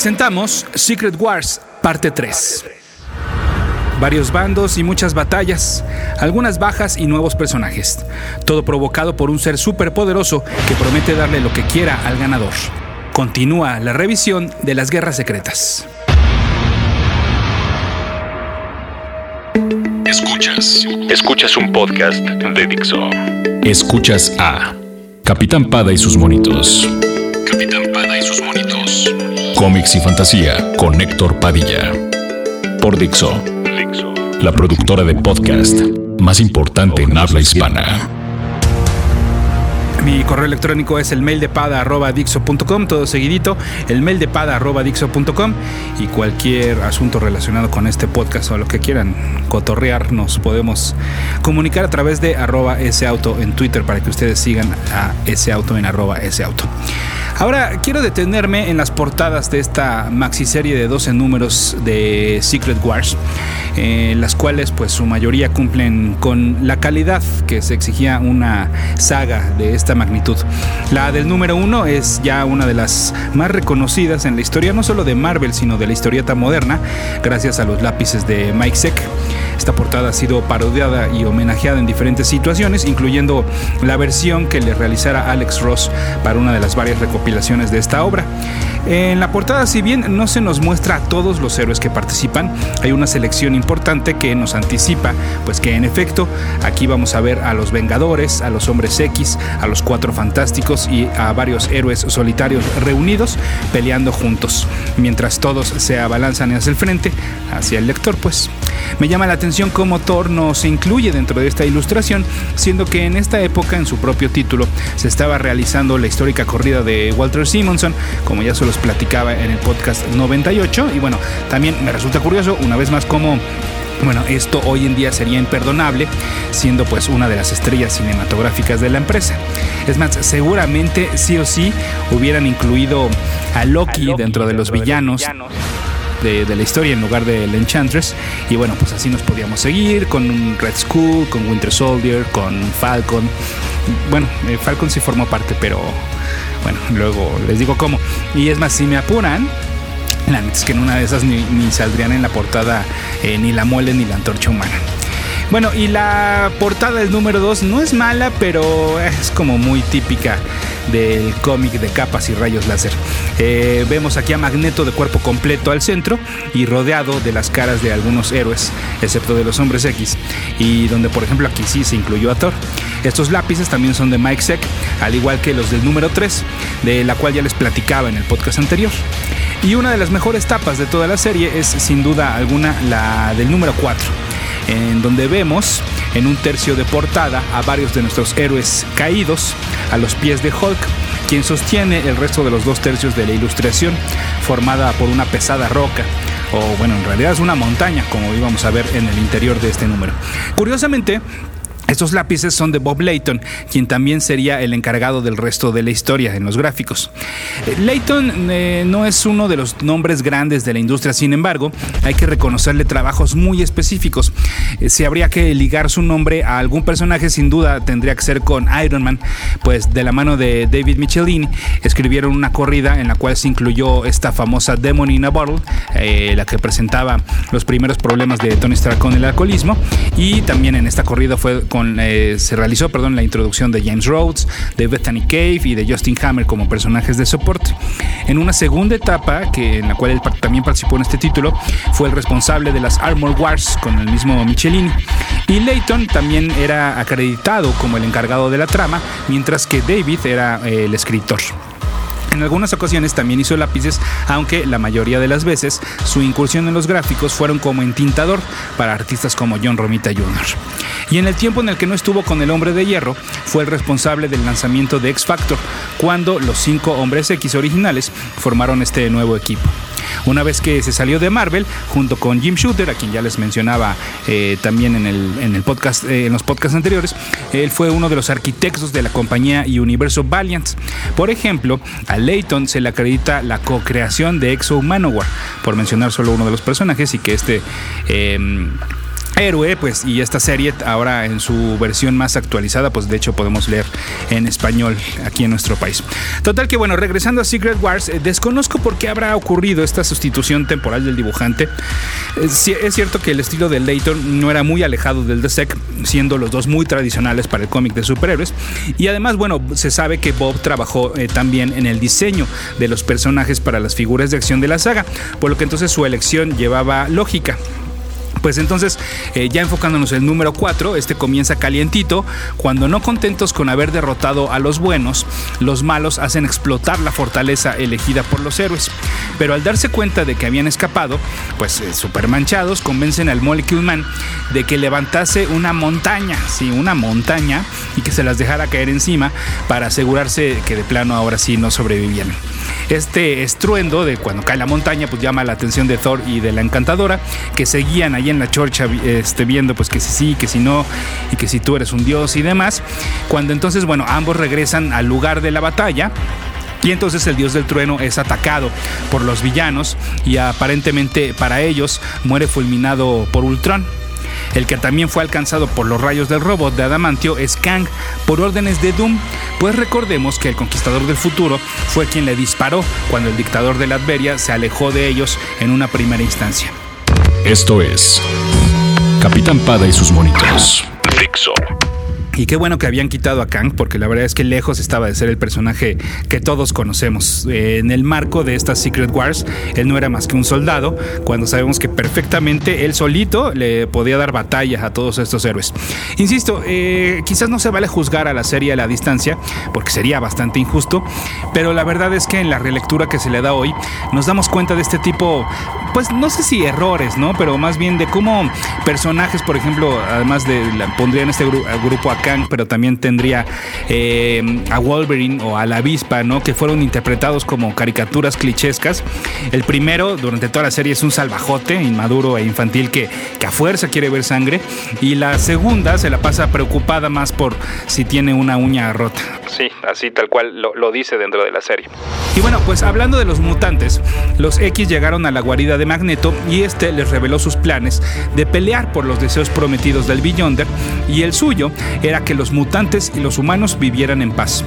presentamos Secret Wars, parte 3. Varios bandos y muchas batallas, algunas bajas y nuevos personajes. Todo provocado por un ser superpoderoso que promete darle lo que quiera al ganador. Continúa la revisión de las guerras secretas. Escuchas. Escuchas un podcast de Dixo. Escuchas a Capitán Pada y sus monitos. Capitán Cómics y fantasía con Héctor Padilla. Por Dixo. La productora de podcast más importante en habla hispana. Mi correo electrónico es el mail de pada.dixo.com, todo seguidito, el mail de pada.dixo.com y cualquier asunto relacionado con este podcast o lo que quieran cotorrear, nos podemos comunicar a través de arroba auto en Twitter para que ustedes sigan a ese auto en arroba auto. Ahora quiero detenerme en las portadas de esta maxi serie de 12 números de Secret Wars, eh, las cuales pues su mayoría cumplen con la calidad que se exigía una saga de esta magnitud. La del número uno es ya una de las más reconocidas en la historia no solo de Marvel sino de la historieta moderna, gracias a los lápices de Mike Seck. Esta portada ha sido parodiada y homenajeada en diferentes situaciones, incluyendo la versión que le realizara Alex Ross para una de las varias recopilaciones de esta obra. En la portada, si bien no se nos muestra a todos los héroes que participan, hay una selección importante que nos anticipa, pues que en efecto aquí vamos a ver a los Vengadores, a los Hombres X, a los Cuatro Fantásticos y a varios héroes solitarios reunidos peleando juntos, mientras todos se abalanzan hacia el frente, hacia el lector, pues. Me llama la atención cómo Thor no se incluye dentro de esta ilustración, siendo que en esta época, en su propio título, se estaba realizando la histórica corrida de Walter Simonson, como ya se los platicaba en el podcast 98. Y bueno, también me resulta curioso, una vez más, cómo bueno, esto hoy en día sería imperdonable, siendo pues una de las estrellas cinematográficas de la empresa. Es más, seguramente sí o sí hubieran incluido a Loki, dentro de los villanos de, la historia en lugar del Enchantress. Y bueno, pues así nos podíamos seguir con Red Skull, con Winter Soldier, con Falcon. Bueno, eh, Falcon sí formó parte, pero bueno, luego les digo cómo. Y es más, si me apuran, la es que en una de esas ni, saldrían en la portada eh, ni la mole ni la antorcha humana. Bueno, y la portada del número 2 no es mala, pero es como muy típica del cómic de capas y rayos láser. Eh, vemos aquí a Magneto de cuerpo completo al centro y rodeado de las caras de algunos héroes, excepto de los hombres X, y donde por ejemplo aquí sí se incluyó a Thor. Estos lápices también son de Mike Seck, al igual que los del número 3, de la cual ya les platicaba en el podcast anterior. Y una de las mejores tapas de toda la serie es sin duda alguna la del número 4 en donde vemos en un tercio de portada a varios de nuestros héroes caídos a los pies de Hulk, quien sostiene el resto de los dos tercios de la ilustración, formada por una pesada roca o bueno, en realidad es una montaña, como íbamos a ver en el interior de este número. Curiosamente, estos lápices son de Bob Layton, quien también sería el encargado del resto de la historia en los gráficos. Eh, Layton eh, no es uno de los nombres grandes de la industria, sin embargo, hay que reconocerle trabajos muy específicos. Eh, si habría que ligar su nombre a algún personaje, sin duda tendría que ser con Iron Man, pues de la mano de David Michelin escribieron una corrida en la cual se incluyó esta famosa Demon in a Bottle, la que presentaba los primeros problemas de Tony Stark con el alcoholismo, y también en esta corrida fue con eh, se realizó perdón, la introducción de James Rhodes, de Bethany Cave y de Justin Hammer como personajes de soporte. En una segunda etapa, que, en la cual él también participó en este título, fue el responsable de las Armor Wars con el mismo Michelini. Y Layton también era acreditado como el encargado de la trama, mientras que David era eh, el escritor. En algunas ocasiones también hizo lápices, aunque la mayoría de las veces su incursión en los gráficos fueron como entintador para artistas como John Romita Jr. Y en el tiempo en el que no estuvo con el Hombre de Hierro, fue el responsable del lanzamiento de X Factor, cuando los cinco Hombres X originales formaron este nuevo equipo. Una vez que se salió de Marvel, junto con Jim Shooter, a quien ya les mencionaba eh, también en el, podcast, eh, en los podcasts anteriores, él fue uno de los arquitectos de la compañía Universo Valiant. Por ejemplo, a Layton se le acredita la co-creación de Exo Manowar, por mencionar solo uno de los personajes, y que este. Héroe, pues, y esta serie ahora en su versión más actualizada, pues de hecho podemos leer en español aquí en nuestro país. Total que bueno, regresando a Secret Wars, eh, desconozco por qué habrá ocurrido esta sustitución temporal del dibujante. Eh, es cierto que el estilo de Layton no era muy alejado del de Sec, siendo los dos muy tradicionales para el cómic de superhéroes, y además, bueno, se sabe que Bob trabajó eh, también en el diseño de los personajes para las figuras de acción de la saga, por lo que entonces su elección llevaba lógica. Pues entonces, eh, ya enfocándonos en el número 4, este comienza calientito, cuando no contentos con haber derrotado a los buenos, los malos hacen explotar la fortaleza elegida por los héroes. Pero al darse cuenta de que habían escapado, pues eh, super manchados, convencen al Molecule Man de que levantase una montaña, sí, una montaña, y que se las dejara caer encima para asegurarse que de plano ahora sí no sobrevivían. Este estruendo de cuando cae la montaña, pues llama la atención de Thor y de la encantadora, que seguían allí en la chorcha este, viendo pues que si sí, que si no, y que si tú eres un dios y demás. Cuando entonces, bueno, ambos regresan al lugar de la batalla. Y entonces el dios del trueno es atacado por los villanos y aparentemente para ellos muere fulminado por Ultron. El que también fue alcanzado por los rayos del robot de Adamantio es Kang por órdenes de Doom, pues recordemos que el conquistador del futuro fue quien le disparó cuando el dictador de la Adveria se alejó de ellos en una primera instancia. Esto es Capitán Pada y sus monitos. Dixo. Y qué bueno que habían quitado a Kang, porque la verdad es que lejos estaba de ser el personaje que todos conocemos. Eh, en el marco de estas Secret Wars, él no era más que un soldado, cuando sabemos que perfectamente él solito le podía dar batalla a todos estos héroes. Insisto, eh, quizás no se vale juzgar a la serie a la distancia, porque sería bastante injusto, pero la verdad es que en la relectura que se le da hoy, nos damos cuenta de este tipo, pues no sé si errores, ¿no? Pero más bien de cómo personajes, por ejemplo, además de, pondrían este grupo pero también tendría eh, a Wolverine o a la avispa, ¿no? Que fueron interpretados como caricaturas clichescas. El primero, durante toda la serie, es un salvajote, inmaduro e infantil que, que a fuerza quiere ver sangre. Y la segunda se la pasa preocupada más por si tiene una uña rota. Sí, así tal cual lo dice dentro de la serie. Y bueno, pues hablando de los mutantes, los X llegaron a la guarida de Magneto y este les reveló sus planes de pelear por los deseos prometidos del Beyonder y el suyo era que los mutantes y los humanos vivieran en paz.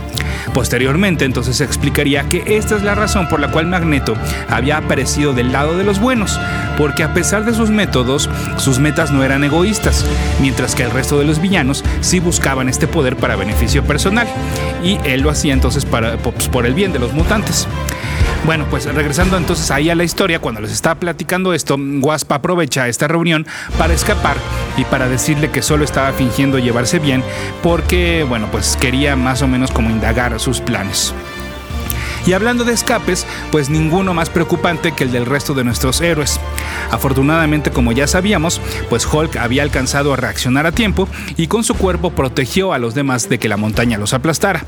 Posteriormente entonces se explicaría que esta es la razón por la cual Magneto había aparecido del lado de los buenos, porque a pesar de sus métodos, sus metas no eran egoístas, mientras que el resto de los villanos sí buscaban este poder para beneficio personal, y él lo hacía entonces para, pues, por el bien de los mutantes. Bueno, pues regresando entonces ahí a la historia, cuando les estaba platicando esto, Wasp aprovecha esta reunión para escapar y para decirle que solo estaba fingiendo llevarse bien porque, bueno, pues quería más o menos como indagar sus planes. Y hablando de escapes, pues ninguno más preocupante que el del resto de nuestros héroes. Afortunadamente, como ya sabíamos, pues Hulk había alcanzado a reaccionar a tiempo y con su cuerpo protegió a los demás de que la montaña los aplastara.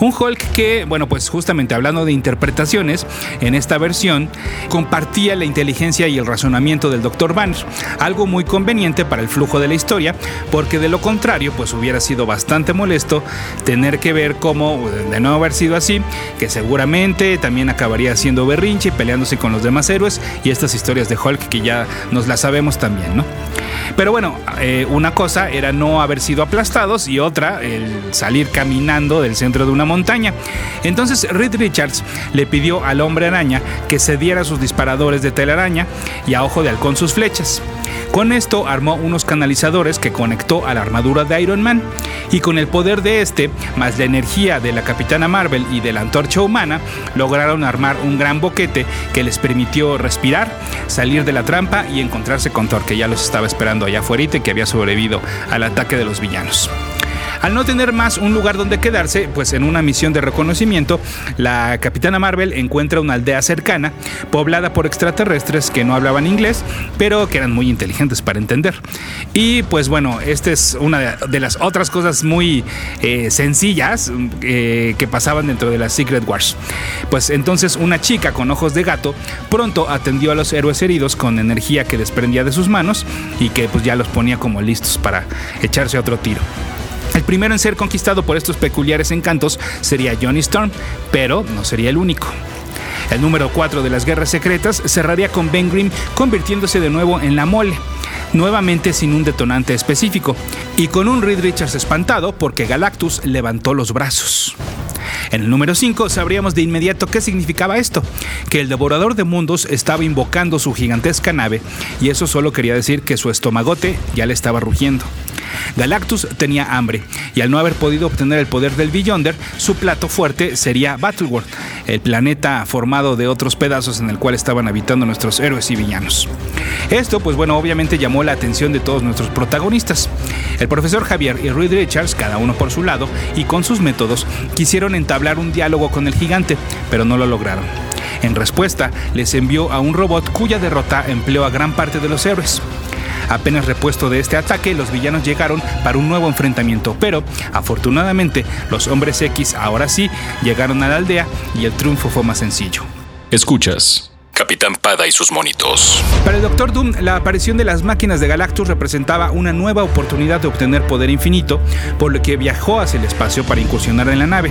Un Hulk que, bueno, pues justamente hablando de interpretaciones, en esta versión compartía la inteligencia y el razonamiento del Dr. Banner, algo muy conveniente para el flujo de la historia, porque de lo contrario, pues hubiera sido bastante molesto tener que ver cómo, de no haber sido así, que seguramente también acabaría siendo berrinche y peleándose con los demás héroes y estas historias de Hulk que ya nos las sabemos también, ¿no? Pero bueno, eh, una cosa era no haber sido aplastados y otra el salir caminando del centro de una montaña. Entonces Reed Richards le pidió al hombre araña que cediera sus disparadores de telaraña y a ojo de halcón sus flechas. Con esto armó unos canalizadores que conectó a la armadura de Iron Man y con el poder de este, más la energía de la Capitana Marvel y de la antorcha humana, lograron armar un gran boquete que les permitió respirar, salir de la trampa y encontrarse con Thor, que ya los estaba esperando allá afuera y que había sobrevivido al ataque de los villanos. Al no tener más un lugar donde quedarse, pues en una misión de reconocimiento, la capitana Marvel encuentra una aldea cercana, poblada por extraterrestres que no hablaban inglés, pero que eran muy inteligentes para entender. Y pues bueno, esta es una de las otras cosas muy eh, sencillas eh, que pasaban dentro de las Secret Wars. Pues entonces una chica con ojos de gato pronto atendió a los héroes heridos con energía que desprendía de sus manos y que pues ya los ponía como listos para echarse otro tiro. El primero en ser conquistado por estos peculiares encantos sería Johnny Storm, pero no sería el único. El número 4 de las Guerras Secretas cerraría con Ben Grimm convirtiéndose de nuevo en la mole, nuevamente sin un detonante específico, y con un Reed Richards espantado porque Galactus levantó los brazos. En el número 5 sabríamos de inmediato qué significaba esto, que el devorador de mundos estaba invocando su gigantesca nave y eso solo quería decir que su estomagote ya le estaba rugiendo. Galactus tenía hambre y al no haber podido obtener el poder del Beyonder, su plato fuerte sería Battleworld, el planeta formado de otros pedazos en el cual estaban habitando nuestros héroes y villanos. Esto, pues bueno, obviamente llamó la atención de todos nuestros protagonistas. El profesor Javier y Reed Richards, cada uno por su lado y con sus métodos, quisieron entablar un diálogo con el gigante, pero no lo lograron. En respuesta, les envió a un robot cuya derrota empleó a gran parte de los héroes. Apenas repuesto de este ataque, los villanos llegaron para un nuevo enfrentamiento, pero afortunadamente los hombres X ahora sí llegaron a la aldea y el triunfo fue más sencillo. Escuchas. Capitán Pada y sus monitos. Para el Doctor Doom, la aparición de las máquinas de Galactus representaba una nueva oportunidad de obtener poder infinito, por lo que viajó hacia el espacio para incursionar en la nave.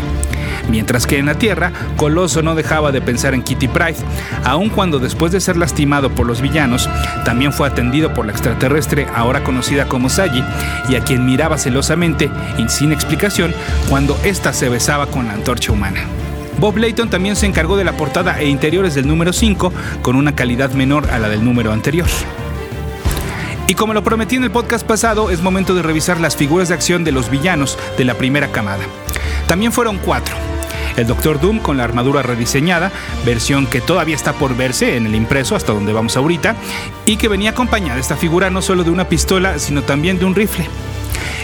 Mientras que en la Tierra, Coloso no dejaba de pensar en Kitty Pride, aun cuando después de ser lastimado por los villanos, también fue atendido por la extraterrestre ahora conocida como Sagi, y a quien miraba celosamente y sin explicación cuando ésta se besaba con la antorcha humana. Bob Layton también se encargó de la portada e interiores del número 5 con una calidad menor a la del número anterior. Y como lo prometí en el podcast pasado, es momento de revisar las figuras de acción de los villanos de la primera camada. También fueron cuatro. El Doctor Doom con la armadura rediseñada, versión que todavía está por verse en el impreso hasta donde vamos ahorita, y que venía acompañada esta figura no solo de una pistola, sino también de un rifle.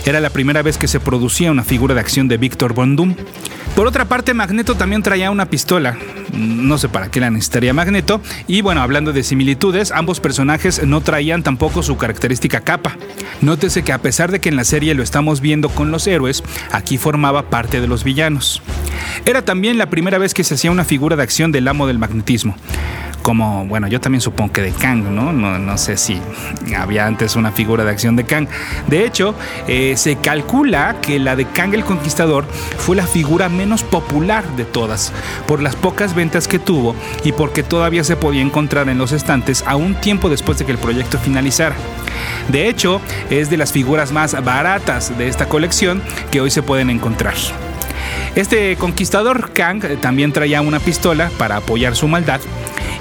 Era la primera vez que se producía una figura de acción de Victor Von Doom. Por otra parte, Magneto también traía una pistola. No sé para qué la necesitaría Magneto. Y bueno, hablando de similitudes, ambos personajes no traían tampoco su característica capa. Nótese que a pesar de que en la serie lo estamos viendo con los héroes, aquí formaba parte de los villanos. Era también la primera vez que se hacía una figura de acción del amo del magnetismo como, bueno, yo también supongo que de Kang, ¿no? No, sé si había antes una figura de acción de Kang. De hecho, eh, se calcula que la de Kang el Conquistador fue la figura menos popular de todas, por las pocas ventas que tuvo y porque todavía se podía encontrar en los estantes a un tiempo después de que el proyecto finalizara. De hecho, es de las figuras más baratas de esta colección que hoy se pueden encontrar. Este conquistador Kang también traía una pistola para apoyar su maldad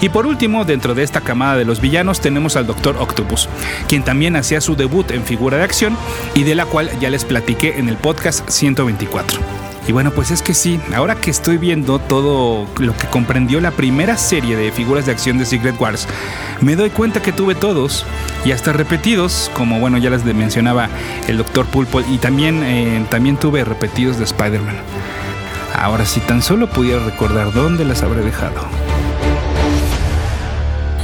y por último, dentro de esta camada de los villanos tenemos al Doctor Octopus, quien también hacía su debut en figura de acción y de la cual ya les platiqué en el podcast 124. Y bueno, pues es que sí, ahora que estoy viendo todo lo que comprendió la primera serie de figuras de acción de Secret Wars, me doy cuenta que tuve todos y hasta repetidos, como bueno, ya les mencionaba el Doctor Pulpo y también, eh, también tuve repetidos de Spider-Man. Ahora si tan solo pudiera recordar dónde las habré dejado.